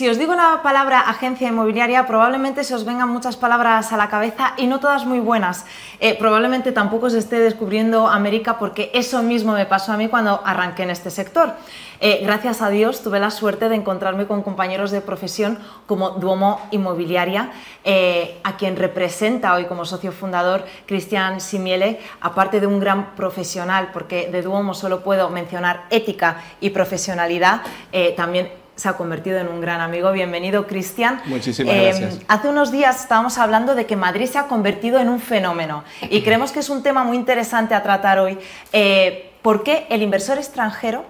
Si os digo la palabra agencia inmobiliaria, probablemente se os vengan muchas palabras a la cabeza y no todas muy buenas. Eh, probablemente tampoco se esté descubriendo América porque eso mismo me pasó a mí cuando arranqué en este sector. Eh, gracias a Dios tuve la suerte de encontrarme con compañeros de profesión como Duomo Inmobiliaria, eh, a quien representa hoy como socio fundador Cristian Simiele, aparte de un gran profesional, porque de Duomo solo puedo mencionar ética y profesionalidad, también se ha convertido en un gran amigo. Bienvenido, Cristian. Muchísimas eh, gracias. Hace unos días estábamos hablando de que Madrid se ha convertido en un fenómeno y creemos que es un tema muy interesante a tratar hoy. Eh, ¿Por qué el inversor extranjero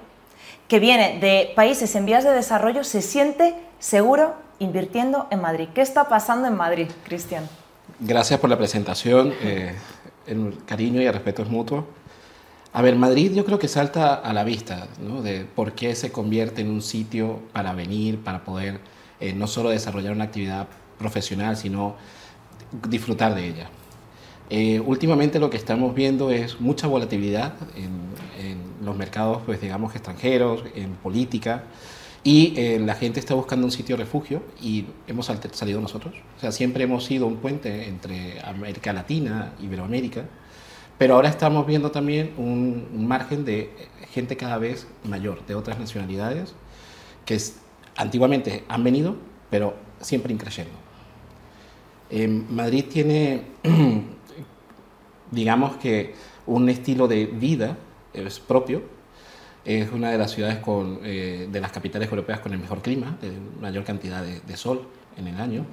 que viene de países en vías de desarrollo se siente seguro invirtiendo en Madrid? ¿Qué está pasando en Madrid, Cristian? Gracias por la presentación. Eh, el cariño y el respeto es mutuo. A ver, Madrid yo creo que salta a la vista, ¿no? De por qué se convierte en un sitio para venir, para poder eh, no solo desarrollar una actividad profesional, sino disfrutar de ella. Eh, últimamente lo que estamos viendo es mucha volatilidad en, los mercados, pues digamos, extranjeros, en política, y eh, la gente está buscando un sitio de refugio y hemos salido nosotros. O sea, siempre hemos sido un puente entre América Latina, Iberoamérica, pero ahora estamos viendo también un, margen de gente cada vez mayor, de otras nacionalidades, que antiguamente han venido, pero siempre increyendo. Madrid tiene, digamos que, un estilo de vida es propio. Es una de las ciudades con, eh, de las capitales europeas con el mejor clima, de mayor cantidad de, sol en el año.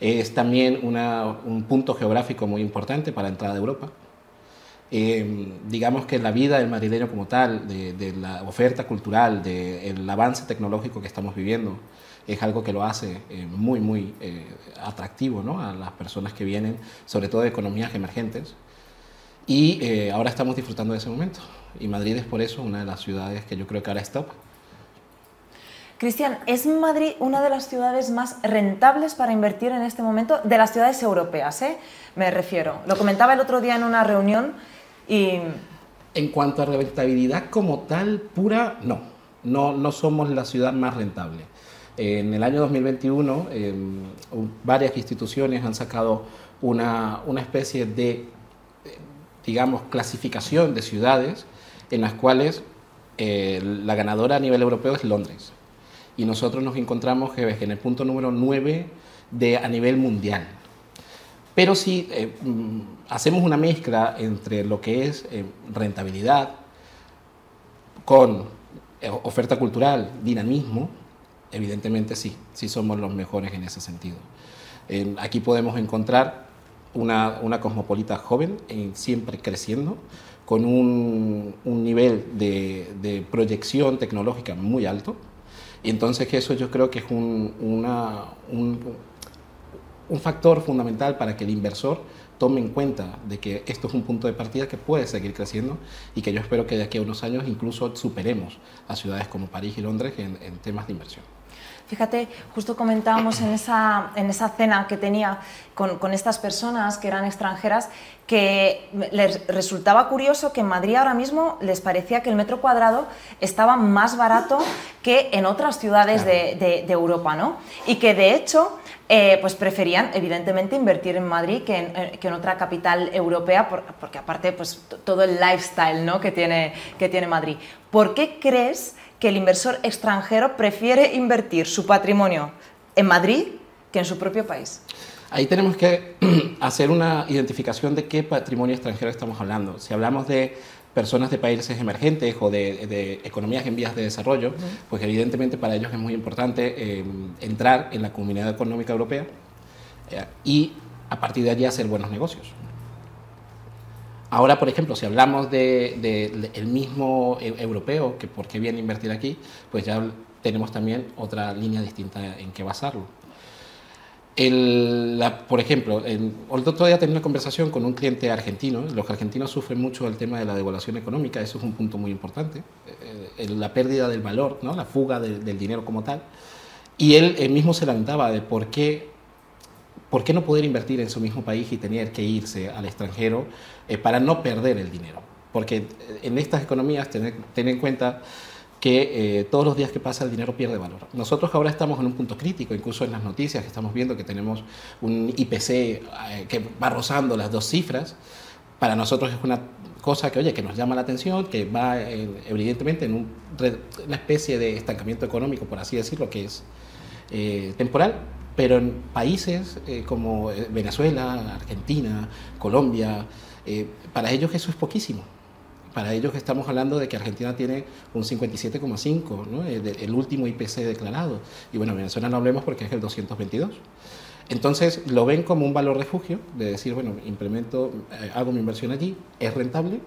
Es también un punto geográfico muy importante para la entrada de Europa. Eh, digamos que la vida del madrileño como tal, de, la oferta cultural, del avance tecnológico que estamos viviendo, es algo que lo hace eh, muy, muy eh, atractivo ¿no? a las personas que vienen, sobre todo de economías emergentes. Y ahora estamos disfrutando de ese momento. Y Madrid es por eso una de las ciudades que yo creo que ahora está. Cristian, ¿es Madrid una de las ciudades más rentables para invertir en este momento? De las ciudades europeas, ¿eh? me refiero. Lo comentaba el otro día en una reunión en cuanto a rentabilidad como tal, pura, no. No, no somos la ciudad más rentable. En el año 2021, em, varias instituciones han sacado una, especie de, digamos, clasificación de ciudades en las cuales eh, la ganadora a nivel europeo es Londres. Y nosotros nos encontramos en el punto número 9 de, a nivel mundial. Pero si eh, mm, hacemos una mezcla entre lo que es eh, rentabilidad con eh, oferta cultural, dinamismo, evidentemente sí, sí somos los mejores en ese sentido. aquí podemos encontrar una, cosmopolita joven, siempre creciendo, con un, nivel de, proyección tecnológica muy alto. Y entonces eso yo creo que es un, un factor fundamental para que el inversor tome en cuenta de que esto es un punto de partida que puede seguir creciendo y que yo espero que de aquí a unos años incluso superemos a ciudades como París y Londres en, temas de inversión. Fíjate, justo comentábamos en esa, en esa cena que tenía con, con, estas personas que eran extranjeras que les resultaba curioso que en Madrid ahora mismo les parecía que el metro cuadrado estaba más barato que en otras ciudades de, de, de Europa, ¿no? Y que de hecho eh, pues preferían evidentemente invertir en Madrid que en, eh, que en otra capital europea, porque aparte pues todo el lifestyle ¿no? que, tiene, que tiene Madrid. ¿Por qué crees que el inversor extranjero prefiere invertir su patrimonio en Madrid que en su propio país? Ahí tenemos que hacer una identificación de qué patrimonio extranjero estamos hablando. Si hablamos de personas de países emergentes o de, economías en vías de desarrollo, pues evidentemente para ellos es muy importante eh, entrar en la comunidad económica europea eh, y a partir de allí hacer buenos negocios. Ahora, por ejemplo, si hablamos del de, el mismo e, europeo, que por qué viene a invertir aquí, pues ya tenemos también otra línea distinta en qué basarlo. El, por ejemplo, el, otro día tenía una conversación con un cliente argentino. Los argentinos sufren mucho el tema de la devaluación económica, eso es un punto muy importante. Eh, la pérdida del valor, ¿no? la fuga del dinero como tal. Y él, mismo se lamentaba de por qué, por qué no poder invertir en su mismo país y tener que irse al extranjero eh, para no perder el dinero. Porque en estas economías, tener, en cuenta que eh, todos los días que pasa el dinero pierde valor. Nosotros ahora estamos en un punto crítico, incluso en las noticias que estamos viendo que tenemos un IPC eh, que va rozando las dos cifras. Para nosotros es una cosa que, oye, que nos llama la atención, que va evidentemente en una especie de estancamiento económico, por así decirlo, que es eh, temporal, pero en países como Venezuela, Argentina, Colombia, para ellos eso es poquísimo. Para ellos estamos hablando de que Argentina tiene un 57,5, ¿no? Eh, el último IPC declarado. Y bueno, Venezuela no hablemos porque es el 222. Entonces lo ven como un valor refugio, de decir, bueno, implemento, eh, hago mi inversión allí, es rentable,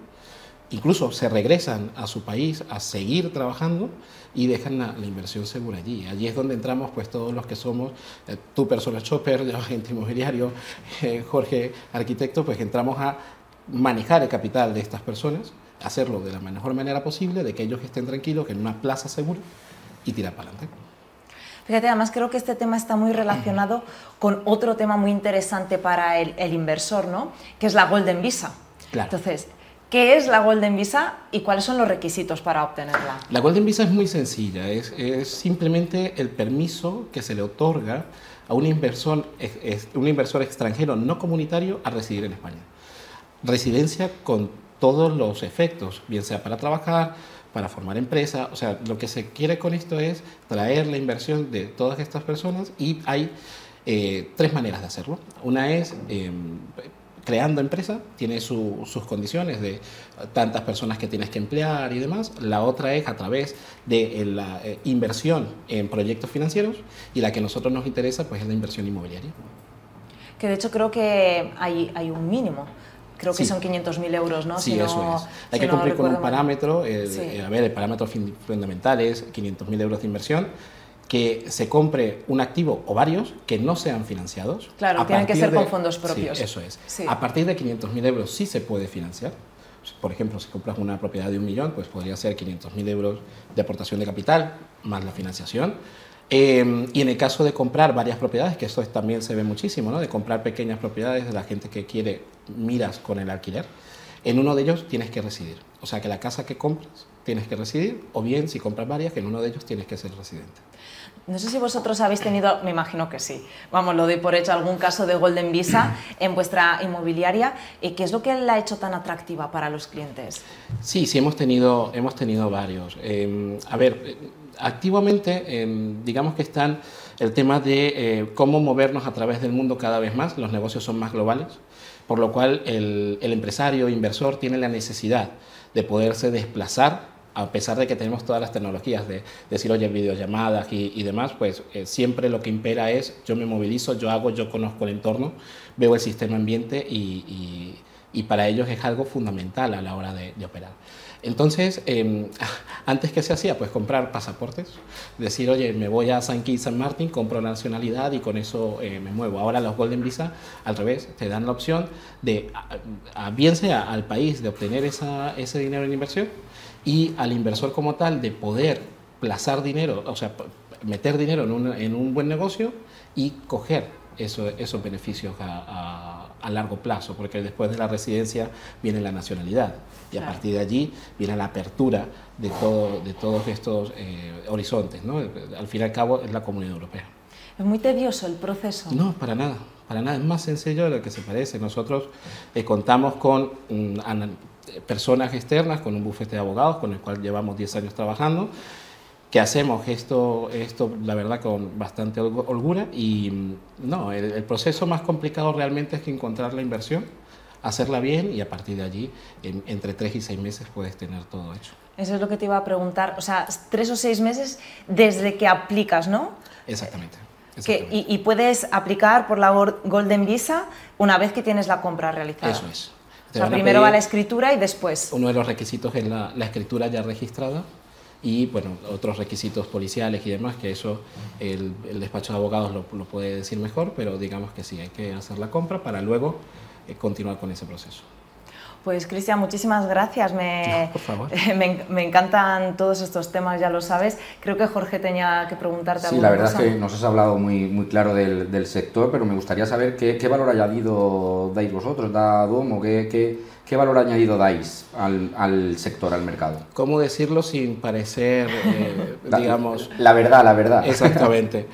incluso se regresan a su país a seguir trabajando y dejan la, inversión segura allí. Allí es donde entramos pues todos los que somos, eh, tú persona chopper, yo agente inmobiliario, Jorge arquitecto, pues entramos a manejar el capital de estas personas hacerlo de la mejor manera posible, de que ellos estén tranquilos, que en una plaza segura y tirar para adelante. Fíjate, además creo que este tema está muy relacionado con otro tema muy interesante para el, inversor, ¿no? Que es la Golden Visa. Claro. Entonces, ¿qué es la Golden Visa y cuáles son los requisitos para obtenerla? La Golden Visa es muy sencilla, es, es simplemente el permiso que se le otorga a un inversor, un inversor extranjero no comunitario a residir en España. Residencia con todos los efectos, bien sea para trabajar, para formar empresa, o sea, lo que se quiere con esto es traer la inversión de todas estas personas y hay eh, tres maneras de hacerlo. Una es em, creando empresa, tiene sus condiciones de tantas personas que tienes que emplear y demás. La otra es a través de eh, la eh, inversión en proyectos financieros y la que a nosotros nos interesa pues es la inversión inmobiliaria. Que de hecho creo que hay, hay un mínimo creo que son 500.000 euros, ¿no? Sí, eso es. Hay que cumplir con un parámetro, eh, a ver, el parámetro fundamental es 500.000 euros de inversión, que se compre un activo o varios que no sean financiados. Claro, tienen que ser con fondos propios. Sí, eso es. A partir de 500.000 euros sí se puede financiar. Por ejemplo, si compras una propiedad de un millón, pues podría ser 500.000 euros de aportación de capital más la financiación. Em, y en el caso de comprar varias propiedades, que esto también se ve muchísimo, ¿no? de comprar pequeñas propiedades de la gente que quiere miras con el alquiler, en uno de ellos tienes que residir. O sea que la casa que compras tienes que residir, o bien si compras varias, que en uno de ellos tienes que ser residente. No sé si vosotros habéis tenido, me imagino que sí, vamos, lo doy por hecho, algún caso de Golden Visa en vuestra inmobiliaria. ¿Qué es lo que la ha hecho tan atractiva para los clientes? Sí, sí, hemos tenido, hemos tenido varios. Em, a ver, activamente, em, digamos que están el tema de eh, cómo movernos a través del mundo cada vez más, los negocios son más globales, por lo cual el, empresario, inversor, tiene la necesidad de poderse desplazar a pesar de que tenemos todas las tecnologías de, decir, oye, videollamadas y, demás, pues eh, siempre lo que impera es yo me movilizo, yo hago, yo conozco el entorno, veo el sistema ambiente y, para ellos es algo fundamental a la hora de operar. Entonces, em, antes que se hacía, pues comprar pasaportes, decir, oye, me voy a San Kitts San Martin, compro nacionalidad y con eso eh, me muevo. Ahora los Golden Visa, al revés, te dan la opción de, bien sea al país, de obtener ese dinero en inversión y al inversor como tal de poder plazar dinero, o sea, meter dinero en un, buen negocio y coger esos beneficios a a largo plazo, porque después de la residencia viene la nacionalidad y a partir de allí viene la apertura de, todo, de todos estos eh, horizontes. ¿no? Al fin y al cabo es la Comunidad Europea. ¿Es muy tedioso el proceso? No, para nada, para nada, es más sencillo de lo que se parece. Nosotros eh, contamos con mm, personas externas, con un bufete de abogados con el cual llevamos 10 años trabajando que hacemos esto, esto, la verdad, con bastante holgura y mm, no, el, proceso más complicado realmente es que encontrar la inversión, hacerla bien y a partir de allí, entre tres y seis meses puedes tener todo hecho. Eso es lo que te iba a preguntar, o sea, tres o seis meses desde que aplicas, ¿no? Exactamente. y, puedes aplicar por la Golden Visa una vez que tienes la compra realizada. Eso es. O sea, primero va la escritura y después. Uno de los requisitos es la, la escritura ya registrada y bueno, otros requisitos policiales y demás, que eso el, despacho de abogados lo, puede decir mejor, pero digamos que sí, hay que hacer la compra para luego eh, continuar con ese proceso. Pues Cristian, muchísimas gracias. Me, por favor. Me, encantan todos estos temas, ya lo sabes. Creo que Jorge tenía que preguntarte Sí, la verdad es que nos has hablado muy, muy claro del, sector, pero me gustaría saber qué, qué valor añadido dais vosotros, da Domo, qué, qué, qué valor añadido dais al, al, sector, al mercado. ¿Cómo decirlo sin parecer, eh, digamos... La verdad, la verdad. Exactamente.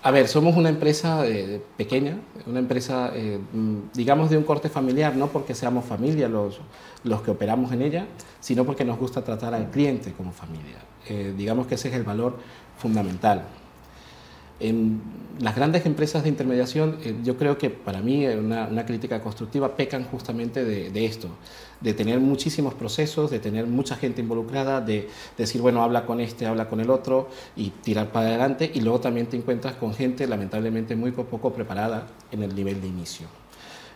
A ver, somos una empresa eh, pequeña, una empresa, eh, mm, digamos, de un corte familiar, no porque seamos familia los, los que operamos en ella, sino porque nos gusta tratar al cliente como familia. Eh, digamos que ese es el valor fundamental. En las grandes empresas de intermediación, eh, yo creo que para mí una, una crítica constructiva pecan justamente de, de, esto, de tener muchísimos procesos, de tener mucha gente involucrada, de decir, bueno, habla con este, habla con el otro y tirar para adelante y luego también te encuentras con gente lamentablemente muy poco preparada en el nivel de inicio.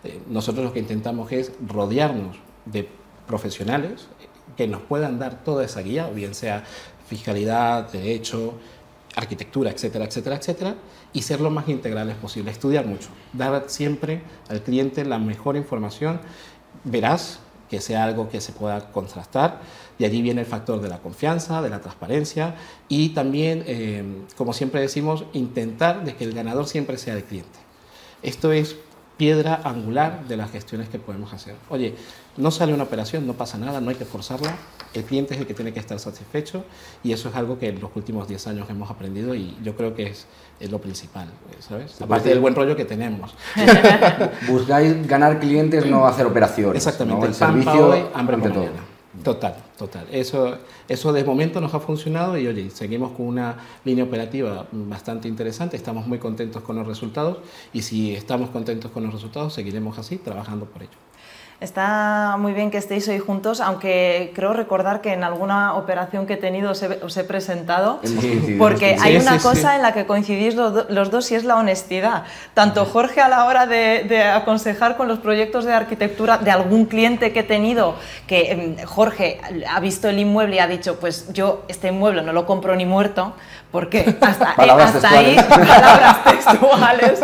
Eh, nosotros lo que intentamos es rodearnos de profesionales que nos puedan dar toda esa guía, bien sea fiscalidad, derecho, arquitectura, etcétera, etcétera, etcétera, y ser lo más integrales posible, estudiar mucho, dar siempre al cliente la mejor información, verás que sea algo que se pueda contrastar, y allí viene el factor de la confianza, de la transparencia, y también, eh, como siempre decimos, intentar de que el ganador siempre sea el cliente. Esto es piedra angular de las gestiones que podemos hacer. Oye, no sale una operación, no pasa nada, no hay que forzarla, el cliente es el que tiene que estar satisfecho y eso es algo que en los últimos 10 años hemos aprendido y yo creo que es, es lo principal, ¿sabes? Aparte del buen rollo que tenemos. Buscáis ganar clientes, no hacer operaciones. Exactamente, el servicio, hoy, hambre todo. Total, total. Eso, eso de momento nos ha funcionado y oye, seguimos con una línea operativa bastante interesante, estamos muy contentos con los resultados y si estamos contentos con los resultados seguiremos así trabajando por ello. Está muy bien que estéis hoy juntos, aunque creo recordar que en alguna operación que he tenido os he, presentado, porque hay una cosa en la que coincidís los, dos y es la honestidad. Tanto Jorge a la hora de, aconsejar con los proyectos de arquitectura de algún cliente que he tenido, que em, Jorge ha visto el inmueble y ha dicho, pues yo este inmueble no lo compro ni muerto, porque hasta, ahí, palabras textuales,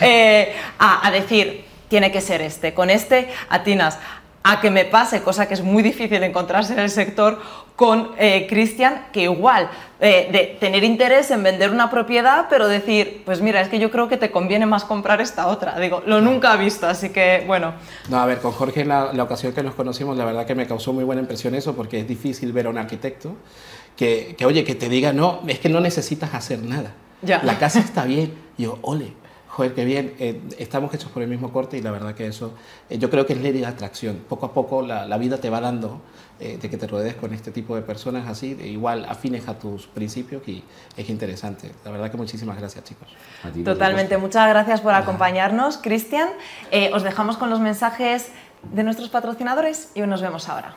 eh, a decir, tiene que ser este. Con este atinas a que me pase, cosa que es muy difícil encontrarse en el sector, con eh, Cristian, que igual, eh, de tener interés en vender una propiedad, pero decir, pues mira, es que yo creo que te conviene más comprar esta otra. Digo, lo nunca he visto, así que bueno. No, a ver, con Jorge en la, ocasión que nos conocimos, la verdad que me causó muy buena impresión eso, porque es difícil ver a un arquitecto que, que oye, que te diga, no, es que no necesitas hacer nada. Ya. La casa está bien. Y yo, ole, joder, qué bien, eh, estamos hechos por el mismo corte y la verdad que eso, eh, yo creo que es ley de atracción. Poco a poco la, vida te va dando eh, de que te rodees con este tipo de personas así, igual afines a tus principios y es interesante. La verdad que muchísimas gracias, chicos. Totalmente, muchas gracias por acompañarnos, Cristian. os dejamos con los mensajes de nuestros patrocinadores y nos vemos ahora.